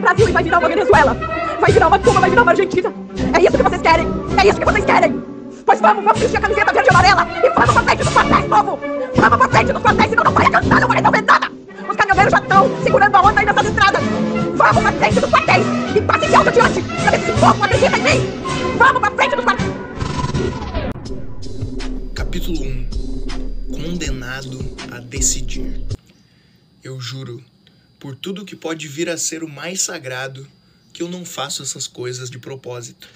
o Brasil e vai virar uma Venezuela. Vai virar uma Cuba, vai virar uma Argentina. É isso que vocês querem. É isso que vocês querem. Pois vamos, vamos vestir a camiseta verde e amarela e vamos pra frente dos quartéis, povo. Vamos pra frente dos quartéis, senão não vai adiantar, não vai resolver nada. Os caminhoneiros já estão segurando a onda aí nessas estradas. Vamos pra frente dos quartéis e passe de alto adiante pra ver se esse povo acredita em mim. Vamos pra frente dos quartéis. Capítulo 1 Condenado a decidir. Eu juro, por tudo que pode vir a ser o mais sagrado, que eu não faço essas coisas de propósito.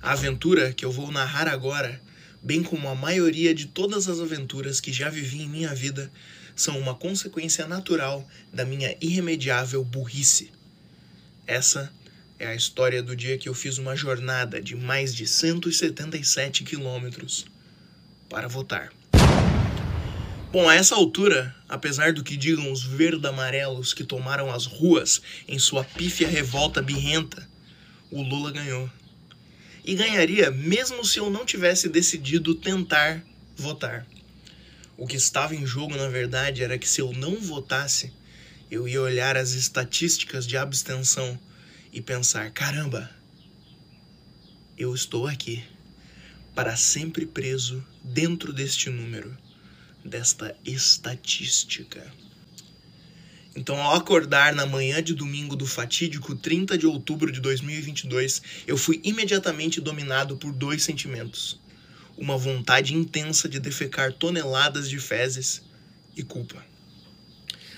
A aventura que eu vou narrar agora, bem como a maioria de todas as aventuras que já vivi em minha vida, são uma consequência natural da minha irremediável burrice. Essa é a história do dia que eu fiz uma jornada de mais de 177 quilômetros para votar. Bom, a essa altura, apesar do que digam os verde-amarelos que tomaram as ruas em sua pífia revolta birrenta, o Lula ganhou. E ganharia mesmo se eu não tivesse decidido tentar votar. O que estava em jogo, na verdade, era que se eu não votasse, eu ia olhar as estatísticas de abstenção e pensar: caramba, eu estou aqui, para sempre preso dentro deste número desta estatística. Então, ao acordar na manhã de domingo do fatídico 30 de outubro de 2022, eu fui imediatamente dominado por dois sentimentos: uma vontade intensa de defecar toneladas de fezes e culpa.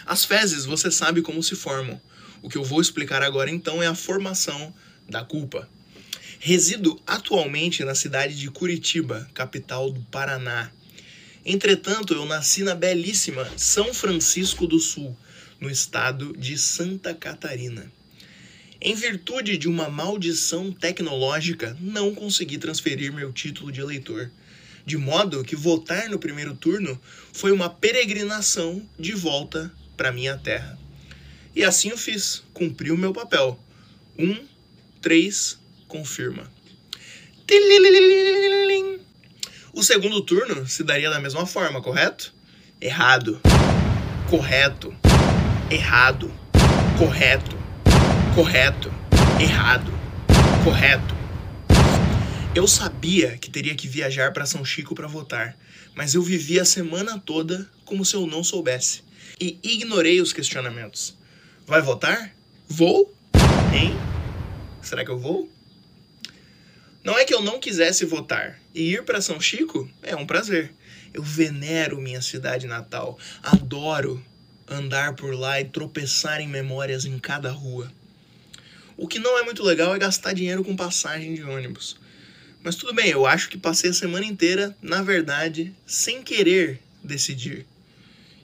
As fezes você sabe como se formam. O que eu vou explicar agora então é a formação da culpa. Resido atualmente na cidade de Curitiba, capital do Paraná. Entretanto, eu nasci na belíssima São Francisco do Sul, no estado de Santa Catarina. Em virtude de uma maldição tecnológica, não consegui transferir meu título de eleitor, de modo que votar no primeiro turno foi uma peregrinação de volta para minha terra. E assim eu fiz, cumpri o meu papel. Um, três, confirma. O segundo turno se daria da mesma forma, correto? Errado. Correto. Errado. Correto. Correto. Errado. Correto. Eu sabia que teria que viajar para São Chico para votar, mas eu vivi a semana toda como se eu não soubesse e ignorei os questionamentos. Vai votar? Vou? Hein? Será que eu vou? Não é que eu não quisesse votar. E ir para São Chico é um prazer. Eu venero minha cidade natal. Adoro andar por lá e tropeçar em memórias em cada rua. O que não é muito legal é gastar dinheiro com passagem de ônibus. Mas tudo bem, eu acho que passei a semana inteira, na verdade, sem querer decidir.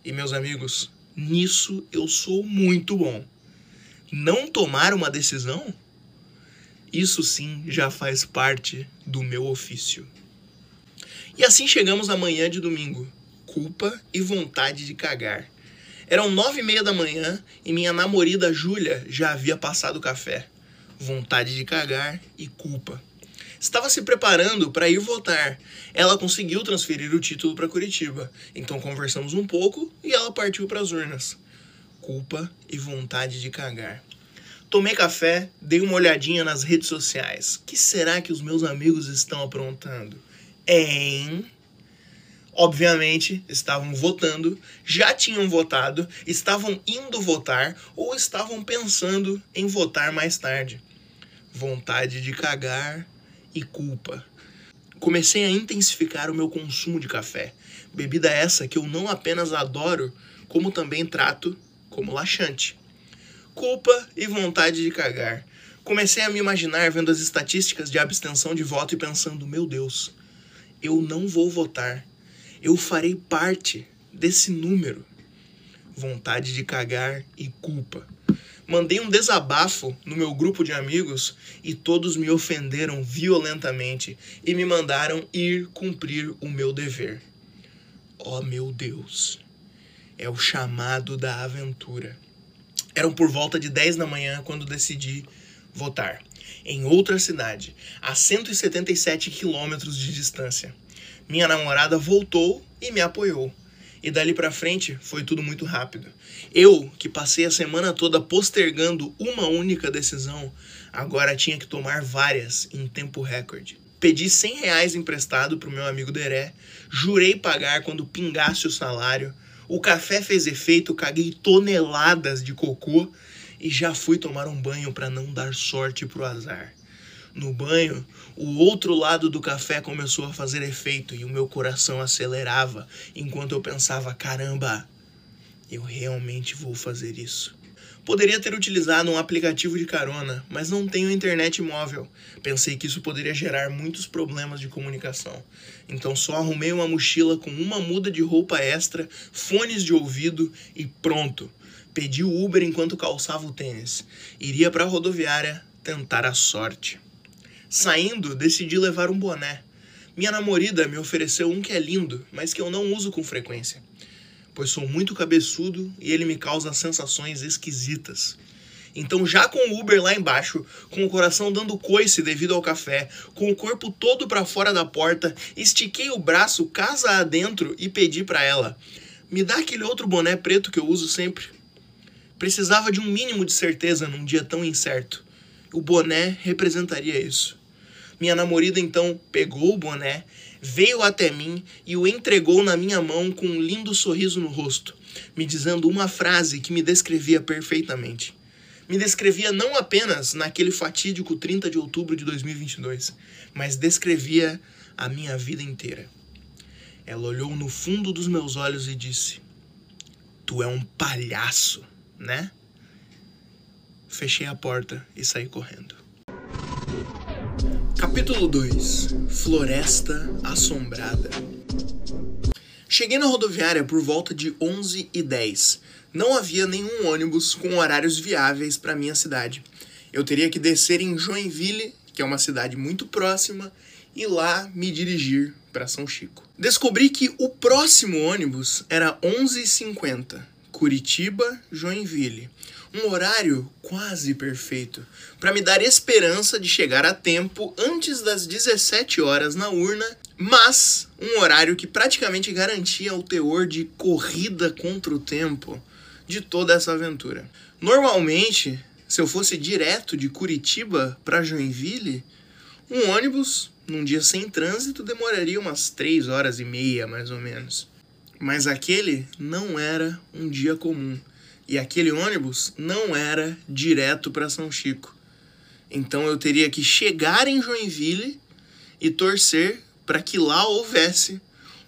E meus amigos, nisso eu sou muito bom. Não tomar uma decisão isso sim já faz parte do meu ofício. E assim chegamos à manhã de domingo. Culpa e vontade de cagar. Eram nove e meia da manhã e minha namorada Júlia já havia passado o café. Vontade de cagar e culpa. Estava se preparando para ir votar. Ela conseguiu transferir o título para Curitiba. Então conversamos um pouco e ela partiu para as urnas. Culpa e vontade de cagar. Tomei café, dei uma olhadinha nas redes sociais. O que será que os meus amigos estão aprontando? Em. Obviamente, estavam votando, já tinham votado, estavam indo votar ou estavam pensando em votar mais tarde. Vontade de cagar e culpa. Comecei a intensificar o meu consumo de café. Bebida essa que eu não apenas adoro, como também trato como laxante culpa e vontade de cagar. Comecei a me imaginar vendo as estatísticas de abstenção de voto e pensando: meu Deus, eu não vou votar. Eu farei parte desse número. Vontade de cagar e culpa. Mandei um desabafo no meu grupo de amigos e todos me ofenderam violentamente e me mandaram ir cumprir o meu dever. Oh meu Deus, é o chamado da aventura. Eram por volta de 10 da manhã quando decidi votar. Em outra cidade, a 177 quilômetros de distância. Minha namorada voltou e me apoiou. E dali pra frente foi tudo muito rápido. Eu, que passei a semana toda postergando uma única decisão, agora tinha que tomar várias em tempo recorde. Pedi 100 reais emprestado pro meu amigo Deré, jurei pagar quando pingasse o salário, o café fez efeito, caguei toneladas de cocô e já fui tomar um banho para não dar sorte pro azar. No banho, o outro lado do café começou a fazer efeito e o meu coração acelerava enquanto eu pensava: caramba, eu realmente vou fazer isso. Poderia ter utilizado um aplicativo de carona, mas não tenho internet móvel. Pensei que isso poderia gerar muitos problemas de comunicação. Então só arrumei uma mochila com uma muda de roupa extra, fones de ouvido e pronto. Pedi o Uber enquanto calçava o tênis. Iria para a rodoviária tentar a sorte. Saindo, decidi levar um boné. Minha namorada me ofereceu um que é lindo, mas que eu não uso com frequência, pois sou muito cabeçudo e ele me causa sensações esquisitas. Então, já com o Uber lá embaixo, com o coração dando coice devido ao café, com o corpo todo para fora da porta, estiquei o braço casa adentro e pedi para ela: "Me dá aquele outro boné preto que eu uso sempre". Precisava de um mínimo de certeza num dia tão incerto. O boné representaria isso. Minha namorada então pegou o boné, veio até mim e o entregou na minha mão com um lindo sorriso no rosto, me dizendo uma frase que me descrevia perfeitamente. Me descrevia não apenas naquele fatídico 30 de outubro de 2022, mas descrevia a minha vida inteira. Ela olhou no fundo dos meus olhos e disse: Tu é um palhaço, né? Fechei a porta e saí correndo. Capítulo 2 Floresta Assombrada Cheguei na rodoviária por volta de 11 e 10. Não havia nenhum ônibus com horários viáveis para minha cidade. Eu teria que descer em Joinville, que é uma cidade muito próxima, e lá me dirigir para São Chico. Descobri que o próximo ônibus era 11h50, Curitiba, Joinville um horário quase perfeito para me dar esperança de chegar a tempo antes das 17 horas na urna, mas um horário que praticamente garantia o teor de corrida contra o tempo de toda essa aventura. Normalmente, se eu fosse direto de Curitiba para Joinville, um ônibus num dia sem trânsito demoraria umas 3 horas e meia, mais ou menos. Mas aquele não era um dia comum. E aquele ônibus não era direto para São Chico. Então eu teria que chegar em Joinville e torcer para que lá houvesse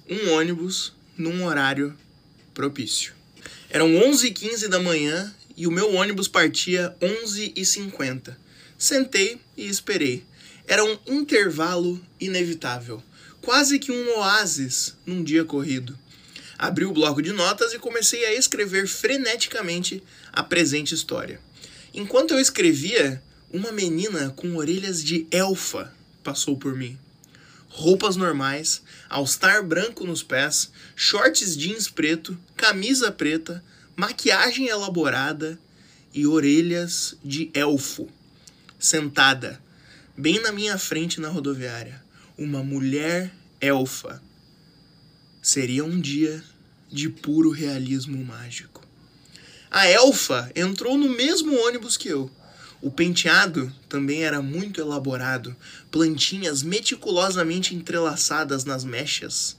um ônibus num horário propício. Eram 11h15 da manhã e o meu ônibus partia 11h50. Sentei e esperei. Era um intervalo inevitável, quase que um oásis num dia corrido. Abri o bloco de notas e comecei a escrever freneticamente a presente história. Enquanto eu escrevia, uma menina com orelhas de elfa passou por mim. Roupas normais, all-star branco nos pés, shorts jeans preto, camisa preta, maquiagem elaborada e orelhas de elfo. Sentada, bem na minha frente na rodoviária, uma mulher elfa. Seria um dia de puro realismo mágico. A elfa entrou no mesmo ônibus que eu. O penteado também era muito elaborado, plantinhas meticulosamente entrelaçadas nas mechas.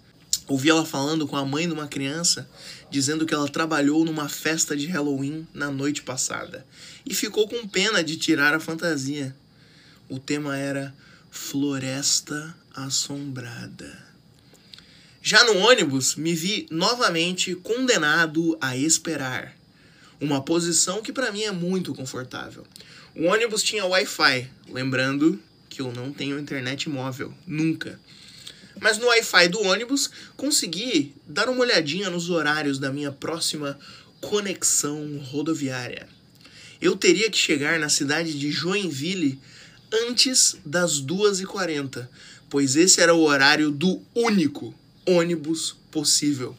Ouvi ela falando com a mãe de uma criança, dizendo que ela trabalhou numa festa de Halloween na noite passada e ficou com pena de tirar a fantasia. O tema era Floresta Assombrada. Já no ônibus, me vi novamente condenado a esperar. Uma posição que para mim é muito confortável. O ônibus tinha Wi-Fi, lembrando que eu não tenho internet móvel, nunca. Mas no Wi-Fi do ônibus consegui dar uma olhadinha nos horários da minha próxima conexão rodoviária. Eu teria que chegar na cidade de Joinville antes das 2h40, pois esse era o horário do único ônibus possível.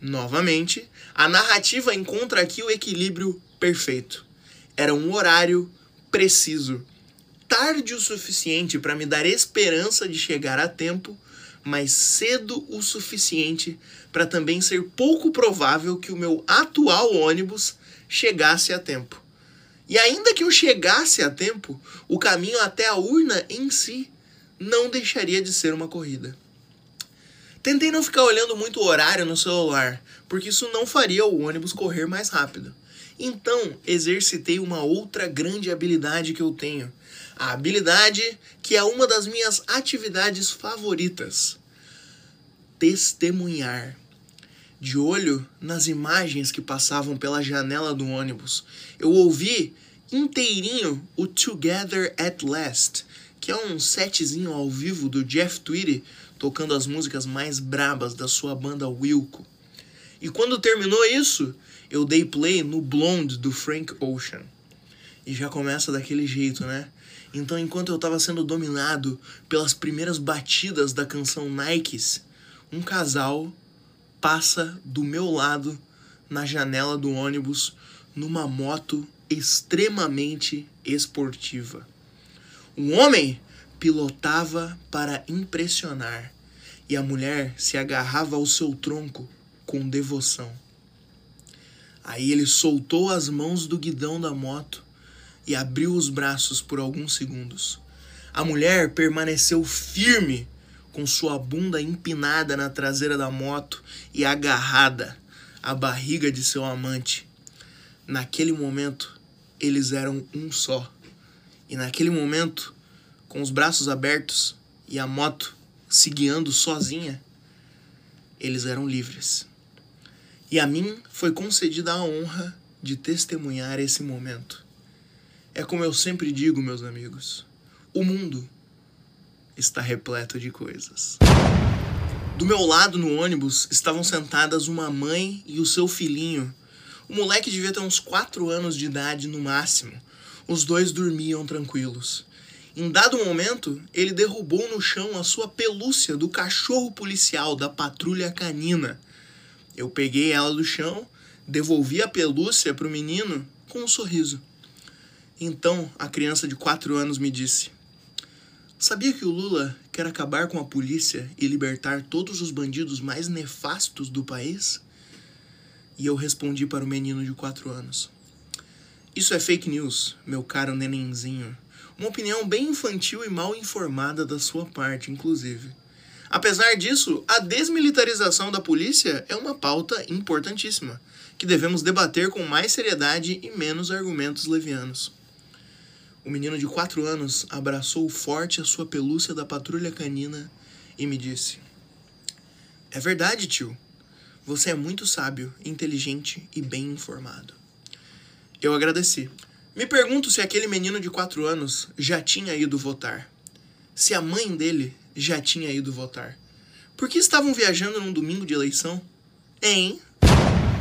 Novamente, a narrativa encontra aqui o equilíbrio perfeito. Era um horário preciso, tarde o suficiente para me dar esperança de chegar a tempo, mas cedo o suficiente para também ser pouco provável que o meu atual ônibus chegasse a tempo. E ainda que eu chegasse a tempo, o caminho até a urna em si não deixaria de ser uma corrida. Tentei não ficar olhando muito o horário no celular, porque isso não faria o ônibus correr mais rápido. Então, exercitei uma outra grande habilidade que eu tenho. A habilidade que é uma das minhas atividades favoritas: testemunhar. De olho nas imagens que passavam pela janela do ônibus, eu ouvi inteirinho o Together at Last, que é um setzinho ao vivo do Jeff Tweedy tocando as músicas mais brabas da sua banda Wilco. E quando terminou isso, eu dei play no Blonde do Frank Ocean. E já começa daquele jeito, né? Então, enquanto eu estava sendo dominado pelas primeiras batidas da canção Nikes, um casal passa do meu lado na janela do ônibus numa moto extremamente esportiva. Um homem pilotava para impressionar e a mulher se agarrava ao seu tronco com devoção. Aí ele soltou as mãos do guidão da moto e abriu os braços por alguns segundos. A mulher permaneceu firme, com sua bunda empinada na traseira da moto e agarrada à barriga de seu amante. Naquele momento, eles eram um só. E naquele momento, com os braços abertos e a moto se guiando sozinha, eles eram livres. E a mim foi concedida a honra de testemunhar esse momento. É como eu sempre digo, meus amigos: o mundo está repleto de coisas. Do meu lado no ônibus estavam sentadas uma mãe e o seu filhinho. O moleque devia ter uns 4 anos de idade no máximo. Os dois dormiam tranquilos. Em dado momento, ele derrubou no chão a sua pelúcia do cachorro policial da patrulha canina. Eu peguei ela do chão, devolvi a pelúcia para o menino com um sorriso. Então a criança de 4 anos me disse: Sabia que o Lula quer acabar com a polícia e libertar todos os bandidos mais nefastos do país? E eu respondi para o menino de 4 anos: Isso é fake news, meu caro nenenzinho. Uma opinião bem infantil e mal informada da sua parte, inclusive. Apesar disso, a desmilitarização da polícia é uma pauta importantíssima, que devemos debater com mais seriedade e menos argumentos levianos. O menino de quatro anos abraçou forte a sua pelúcia da patrulha canina e me disse: É verdade, tio. Você é muito sábio, inteligente e bem informado. Eu agradeci. Me pergunto se aquele menino de 4 anos já tinha ido votar. Se a mãe dele já tinha ido votar. Por que estavam viajando num domingo de eleição? Hein?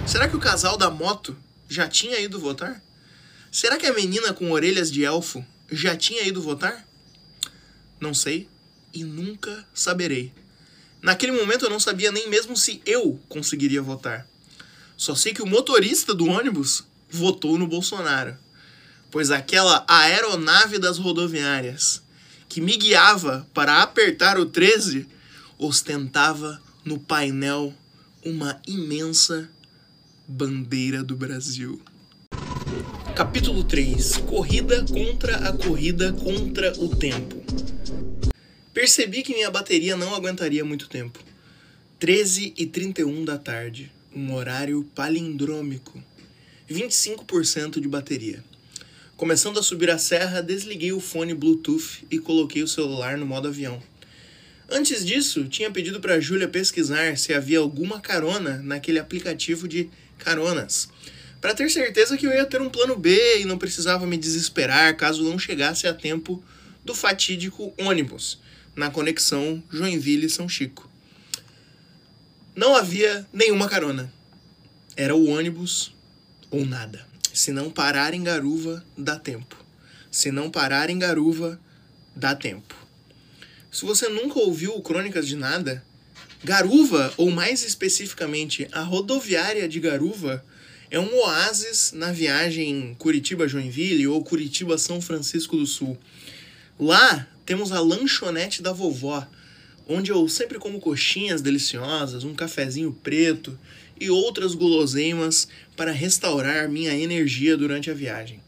Será que o casal da moto já tinha ido votar? Será que a menina com orelhas de elfo já tinha ido votar? Não sei e nunca saberei. Naquele momento eu não sabia nem mesmo se eu conseguiria votar. Só sei que o motorista do ônibus votou no Bolsonaro pois aquela aeronave das rodoviárias que me guiava para apertar o 13 ostentava no painel uma imensa bandeira do Brasil. Capítulo 3 Corrida contra a corrida contra o tempo. Percebi que minha bateria não aguentaria muito tempo. 13 e 31 da tarde, um horário palindrômico. 25% de bateria. Começando a subir a serra, desliguei o fone Bluetooth e coloquei o celular no modo avião. Antes disso, tinha pedido para Júlia pesquisar se havia alguma carona naquele aplicativo de caronas, para ter certeza que eu ia ter um plano B e não precisava me desesperar caso não chegasse a tempo do fatídico ônibus na conexão Joinville-São Chico. Não havia nenhuma carona. Era o ônibus ou nada. Se não parar em garuva, dá tempo. Se não parar em garuva, dá tempo. Se você nunca ouviu Crônicas de Nada, Garuva, ou mais especificamente a rodoviária de Garuva, é um oásis na viagem Curitiba-Joinville ou Curitiba-São Francisco do Sul. Lá temos a lanchonete da vovó, onde eu sempre como coxinhas deliciosas, um cafezinho preto e outras guloseimas para restaurar minha energia durante a viagem.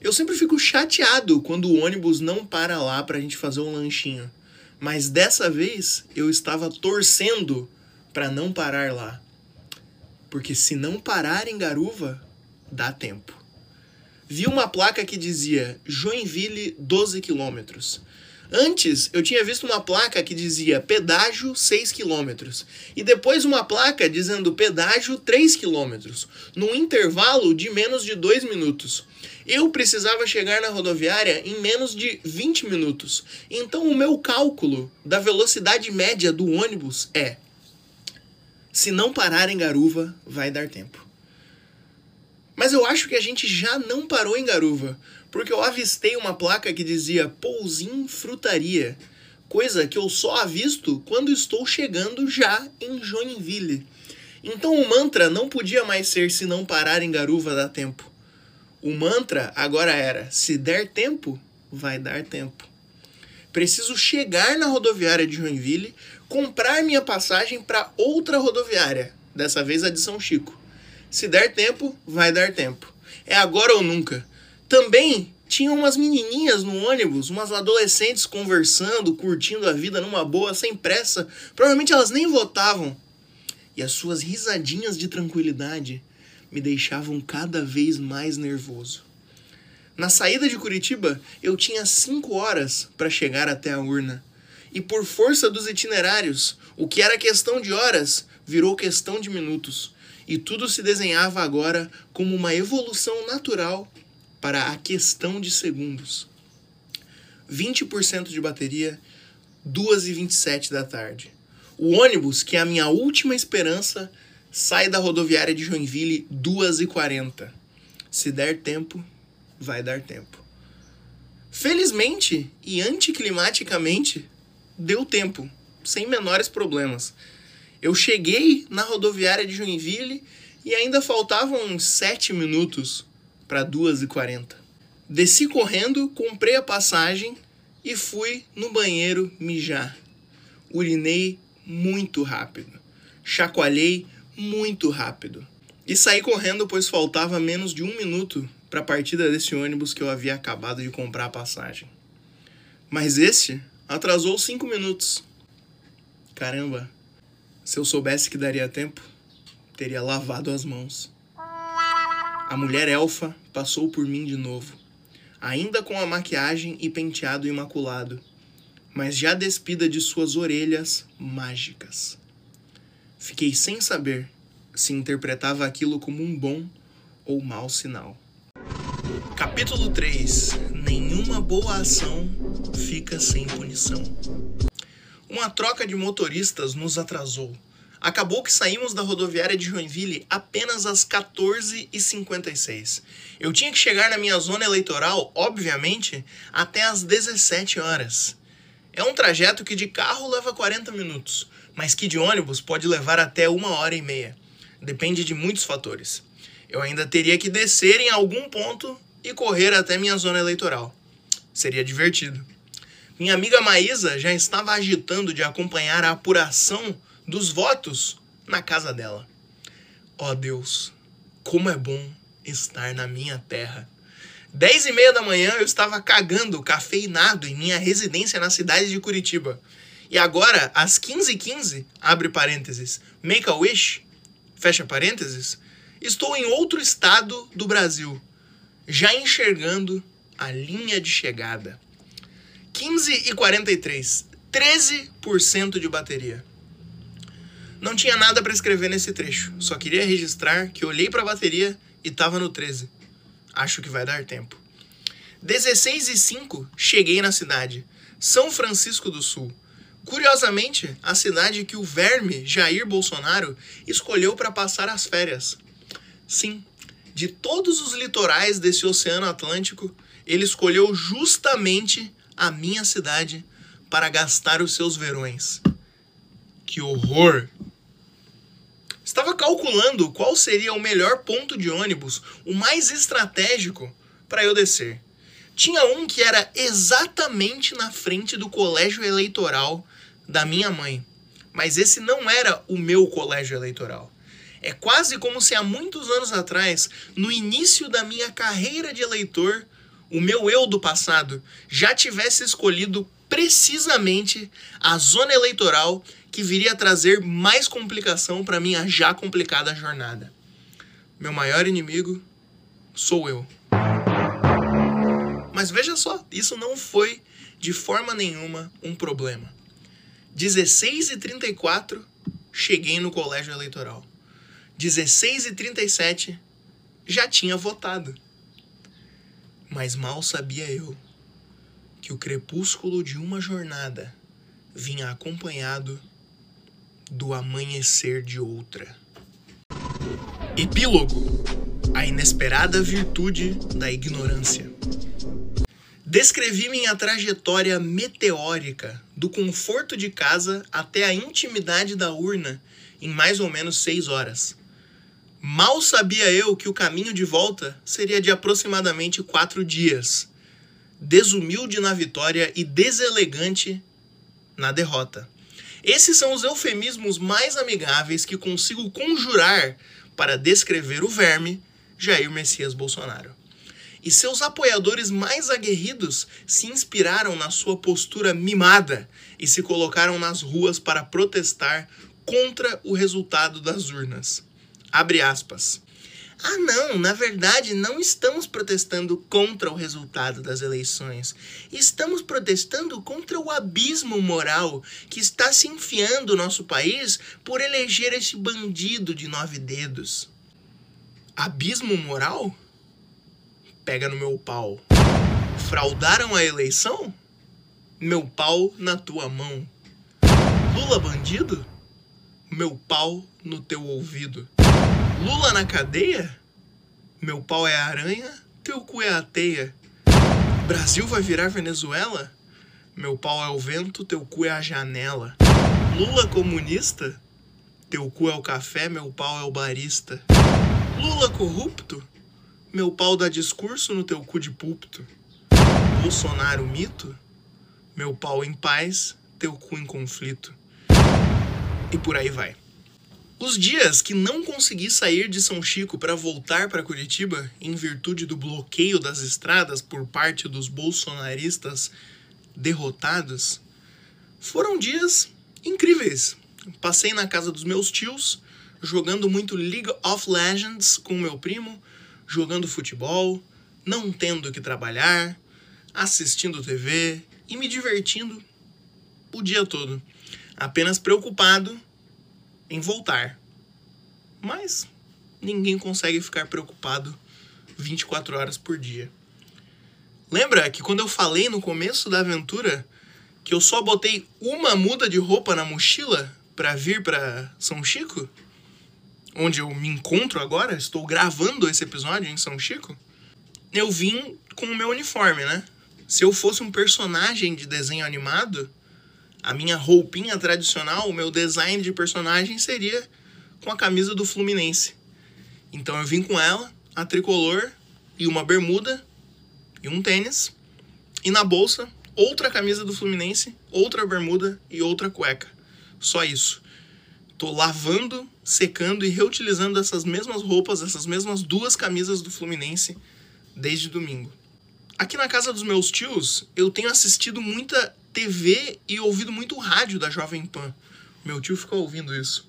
Eu sempre fico chateado quando o ônibus não para lá para a gente fazer um lanchinho, mas dessa vez eu estava torcendo para não parar lá. Porque se não parar em Garuva, dá tempo. Vi uma placa que dizia Joinville 12 quilômetros. Antes, eu tinha visto uma placa que dizia pedágio 6 km e depois uma placa dizendo pedágio 3 km, num intervalo de menos de 2 minutos. Eu precisava chegar na rodoviária em menos de 20 minutos. Então o meu cálculo da velocidade média do ônibus é: se não parar em Garuva, vai dar tempo. Mas eu acho que a gente já não parou em Garuva, porque eu avistei uma placa que dizia Pousim Frutaria, coisa que eu só avisto quando estou chegando já em Joinville. Então o mantra não podia mais ser se não parar em Garuva dá tempo. O mantra agora era: se der tempo, vai dar tempo. Preciso chegar na rodoviária de Joinville, comprar minha passagem para outra rodoviária, dessa vez a de São Chico. Se der tempo, vai dar tempo. É agora ou nunca. Também tinha umas menininhas no ônibus, umas adolescentes conversando, curtindo a vida numa boa, sem pressa. Provavelmente elas nem votavam. E as suas risadinhas de tranquilidade me deixavam cada vez mais nervoso. Na saída de Curitiba, eu tinha cinco horas para chegar até a urna. E por força dos itinerários, o que era questão de horas virou questão de minutos. E tudo se desenhava agora como uma evolução natural para a questão de segundos. 20% de bateria, 2h27 da tarde. O ônibus, que é a minha última esperança, sai da rodoviária de Joinville 2h40. Se der tempo, vai dar tempo. Felizmente e anticlimaticamente, deu tempo, sem menores problemas. Eu cheguei na rodoviária de Joinville e ainda faltavam uns 7 minutos para 2h40. Desci correndo, comprei a passagem e fui no banheiro mijar. Urinei muito rápido. Chacoalhei muito rápido. E saí correndo, pois faltava menos de um minuto para a partida desse ônibus que eu havia acabado de comprar a passagem. Mas esse atrasou cinco minutos. Caramba, se eu soubesse que daria tempo, teria lavado as mãos. A mulher elfa passou por mim de novo, ainda com a maquiagem e penteado imaculado, mas já despida de suas orelhas mágicas. Fiquei sem saber se interpretava aquilo como um bom ou mau sinal. Capítulo 3 Nenhuma boa ação fica sem punição. Uma troca de motoristas nos atrasou Acabou que saímos da rodoviária de Joinville apenas às 14h56. Eu tinha que chegar na minha zona eleitoral, obviamente, até às 17 horas. É um trajeto que de carro leva 40 minutos, mas que de ônibus pode levar até uma hora e meia. Depende de muitos fatores. Eu ainda teria que descer em algum ponto e correr até minha zona eleitoral. Seria divertido. Minha amiga Maísa já estava agitando de acompanhar a apuração dos votos na casa dela. Ó oh Deus, como é bom estar na minha terra. Dez e meia da manhã eu estava cagando cafeinado em minha residência na cidade de Curitiba. E agora, às 15h15, abre parênteses, make a wish, fecha parênteses, estou em outro estado do Brasil, já enxergando a linha de chegada. 15 e 43, 13% de bateria. Não tinha nada para escrever nesse trecho, só queria registrar que olhei para a bateria e estava no 13. Acho que vai dar tempo. 16 e 5 cheguei na cidade, São Francisco do Sul. Curiosamente, a cidade que o verme Jair Bolsonaro escolheu para passar as férias. Sim, de todos os litorais desse Oceano Atlântico, ele escolheu justamente a minha cidade para gastar os seus verões. Que horror! Estava calculando qual seria o melhor ponto de ônibus, o mais estratégico, para eu descer. Tinha um que era exatamente na frente do colégio eleitoral da minha mãe. Mas esse não era o meu colégio eleitoral. É quase como se há muitos anos atrás, no início da minha carreira de eleitor, o meu eu do passado já tivesse escolhido precisamente a zona eleitoral que viria a trazer mais complicação para minha já complicada jornada. Meu maior inimigo sou eu. Mas veja só, isso não foi de forma nenhuma um problema. 16 e 34 cheguei no colégio eleitoral. 16 e 37 já tinha votado. Mas mal sabia eu que o crepúsculo de uma jornada vinha acompanhado do amanhecer de outra. Epílogo: A inesperada virtude da ignorância. Descrevi minha trajetória meteórica do conforto de casa até a intimidade da urna em mais ou menos seis horas. Mal sabia eu que o caminho de volta seria de aproximadamente quatro dias. Desumilde na vitória e deselegante na derrota. Esses são os eufemismos mais amigáveis que consigo conjurar para descrever o verme Jair Messias Bolsonaro. E seus apoiadores mais aguerridos se inspiraram na sua postura mimada e se colocaram nas ruas para protestar contra o resultado das urnas. Abre aspas. Ah, não, na verdade, não estamos protestando contra o resultado das eleições. Estamos protestando contra o abismo moral que está se enfiando no nosso país por eleger esse bandido de nove dedos. Abismo moral? Pega no meu pau. Fraudaram a eleição? Meu pau na tua mão. Lula bandido? Meu pau no teu ouvido. Lula na cadeia? Meu pau é aranha, teu cu é a teia. Brasil vai virar Venezuela? Meu pau é o vento, teu cu é a janela. Lula comunista? Teu cu é o café, meu pau é o barista. Lula corrupto? Meu pau dá discurso no teu cu de púlpito. Bolsonaro mito? Meu pau em paz, teu cu em conflito. E por aí vai. Os dias que não consegui sair de São Chico para voltar para Curitiba, em virtude do bloqueio das estradas por parte dos bolsonaristas derrotados, foram dias incríveis. Passei na casa dos meus tios, jogando muito League of Legends com meu primo, jogando futebol, não tendo que trabalhar, assistindo TV e me divertindo o dia todo, apenas preocupado em voltar. Mas ninguém consegue ficar preocupado 24 horas por dia. Lembra que quando eu falei no começo da aventura que eu só botei uma muda de roupa na mochila para vir para São Chico? Onde eu me encontro agora, estou gravando esse episódio em São Chico. Eu vim com o meu uniforme, né? Se eu fosse um personagem de desenho animado, a minha roupinha tradicional, o meu design de personagem seria com a camisa do Fluminense. Então eu vim com ela, a tricolor e uma bermuda e um tênis. E na bolsa, outra camisa do Fluminense, outra bermuda e outra cueca. Só isso. Tô lavando, secando e reutilizando essas mesmas roupas, essas mesmas duas camisas do Fluminense desde domingo. Aqui na casa dos meus tios, eu tenho assistido muita TV e ouvido muito rádio da Jovem Pan. Meu tio ficou ouvindo isso.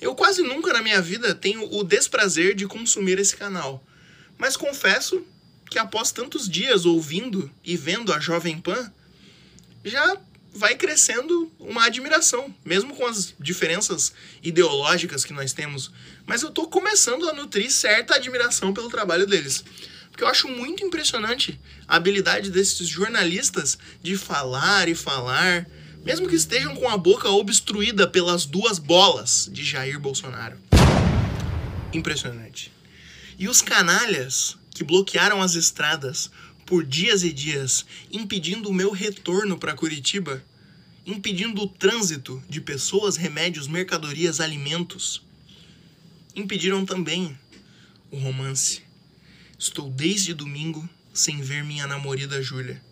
Eu quase nunca na minha vida tenho o desprazer de consumir esse canal, mas confesso que após tantos dias ouvindo e vendo a Jovem Pan, já vai crescendo uma admiração, mesmo com as diferenças ideológicas que nós temos. Mas eu tô começando a nutrir certa admiração pelo trabalho deles. Porque eu acho muito impressionante a habilidade desses jornalistas de falar e falar, mesmo que estejam com a boca obstruída pelas duas bolas de Jair Bolsonaro. Impressionante. E os canalhas que bloquearam as estradas por dias e dias, impedindo o meu retorno para Curitiba, impedindo o trânsito de pessoas, remédios, mercadorias, alimentos, impediram também o romance Estou desde domingo sem ver minha namorada Júlia.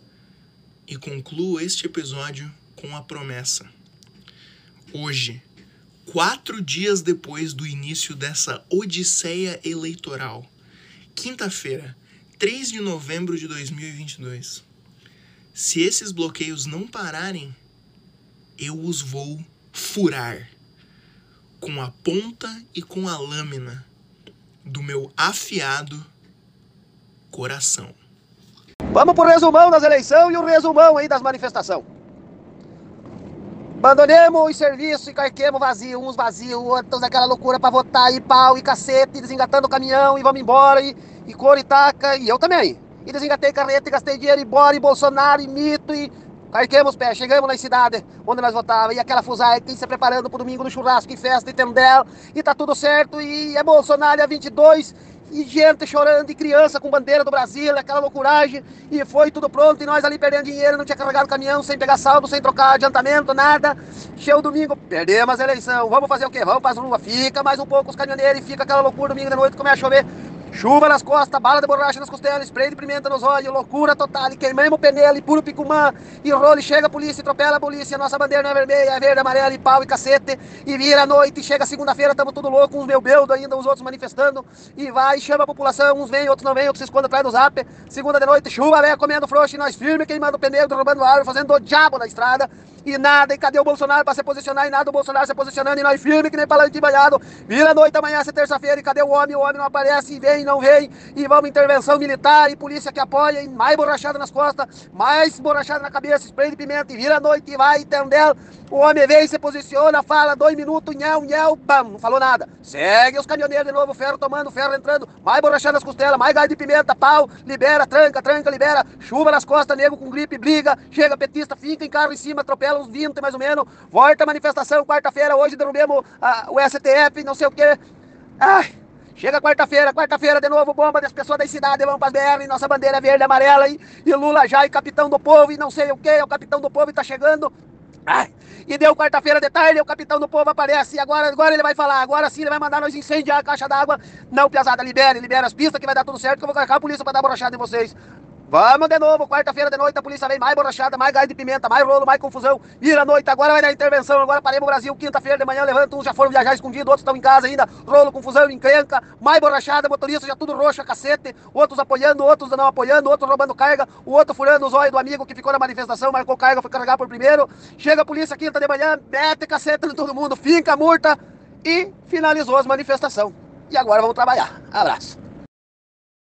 E concluo este episódio com a promessa. hoje, quatro dias depois do início dessa odisseia eleitoral, quinta-feira, 3 de novembro de 2022, se esses bloqueios não pararem, eu os vou furar com a ponta e com a lâmina do meu afiado coração. Vamos pro resumão das eleições e o resumão aí das manifestações. Abandonemos os serviços e carquemos vazio, uns vazios, outros aquela loucura pra votar, e pau, e cacete, e desengatando o caminhão, e vamos embora, e, e e taca, e eu também. E desengatei carreta, e gastei dinheiro, e bora, e Bolsonaro, e mito, e carquemos pé. Chegamos na cidade onde nós votávamos, e aquela fusai, quem se preparando pro domingo no churrasco, e festa, e tendel, e tá tudo certo, e é Bolsonaro, é 22, e gente chorando, e criança com bandeira do Brasil, aquela loucuragem, e foi tudo pronto, e nós ali perdendo dinheiro, não tinha carregado o caminhão, sem pegar saldo, sem trocar adiantamento, nada. Chegou domingo, perdemos a eleição, vamos fazer o quê? Vamos para as ruas, fica mais um pouco os caminhoneiros, e fica aquela loucura domingo de noite, começa a chover, Chuva nas costas, bala de borracha nas costelas, spray de pimenta nos olhos, loucura total, e queimamos o pneu, e puro picumã, e rolo, chega a polícia, atropela a polícia, nossa bandeira não é vermelha, é verde, amarela, e pau, e cacete, e vira a noite, e chega segunda-feira, estamos tudo louco, uns meu beldo ainda, os outros manifestando, e vai, chama a população, uns vêm, outros não vêm, outros se escondem atrás do zap, segunda de noite, chuva, velho, comendo frouxo, e nós firme, queimando o pneu, derrubando árvore, fazendo o diabo na estrada, e nada, e cadê o Bolsonaro para se posicionar, e nada o Bolsonaro se posicionando, e nós firme que nem palanque banhado, vira noite, amanhã, é terça-feira, e cadê o homem, o homem não aparece, e vem, não vem, e vamos intervenção militar, e polícia que apoia, e mais borrachada nas costas, mais borrachada na cabeça, spray de pimenta, e vira a noite, e vai, entendeu? O homem vem, se posiciona, fala, dois minutos, nhão, nhão, bam, não falou nada. Segue os caminhoneiros de novo, ferro tomando, ferro entrando, mais borrachada nas costelas, mais gás de pimenta, pau, libera, tranca, tranca, libera, chuva nas costas, nego com gripe, briga, chega petista, fica em carro em cima, atropela uns 20 mais ou menos, volta a manifestação, quarta-feira, hoje derrubemos a, o STF, não sei o que. Ai, chega quarta-feira, quarta-feira de novo, bomba das pessoas da cidade, vamos para BR, nossa bandeira é verde, amarela, e, e Lula já, e capitão do povo, e não sei o que, é o capitão do povo e tá chegando. Ai, e deu quarta-feira de tarde, o capitão do povo aparece, e agora, agora ele vai falar, agora sim ele vai mandar nós incendiar a caixa d'água. Não, piazada, libere, libere as pistas que vai dar tudo certo, que eu vou colocar a polícia para dar brochada em vocês. Vamos de novo, quarta-feira de noite, a polícia vem mais borrachada, mais gás de pimenta, mais rolo, mais confusão. Vira a noite, agora vai dar intervenção, agora paremos o Brasil, quinta-feira de manhã, levanta, uns já foram viajar escondido, outros estão em casa ainda, rolo, confusão, encrenca, mais borrachada, motorista já tudo roxo, cacete, outros apoiando, outros não apoiando, outros roubando carga, o outro furando os olhos do amigo que ficou na manifestação, marcou carga, foi carregar por primeiro. Chega a polícia quinta de manhã, mete cacete em todo mundo, finca multa e finalizou as manifestações. E agora vamos trabalhar. Abraço.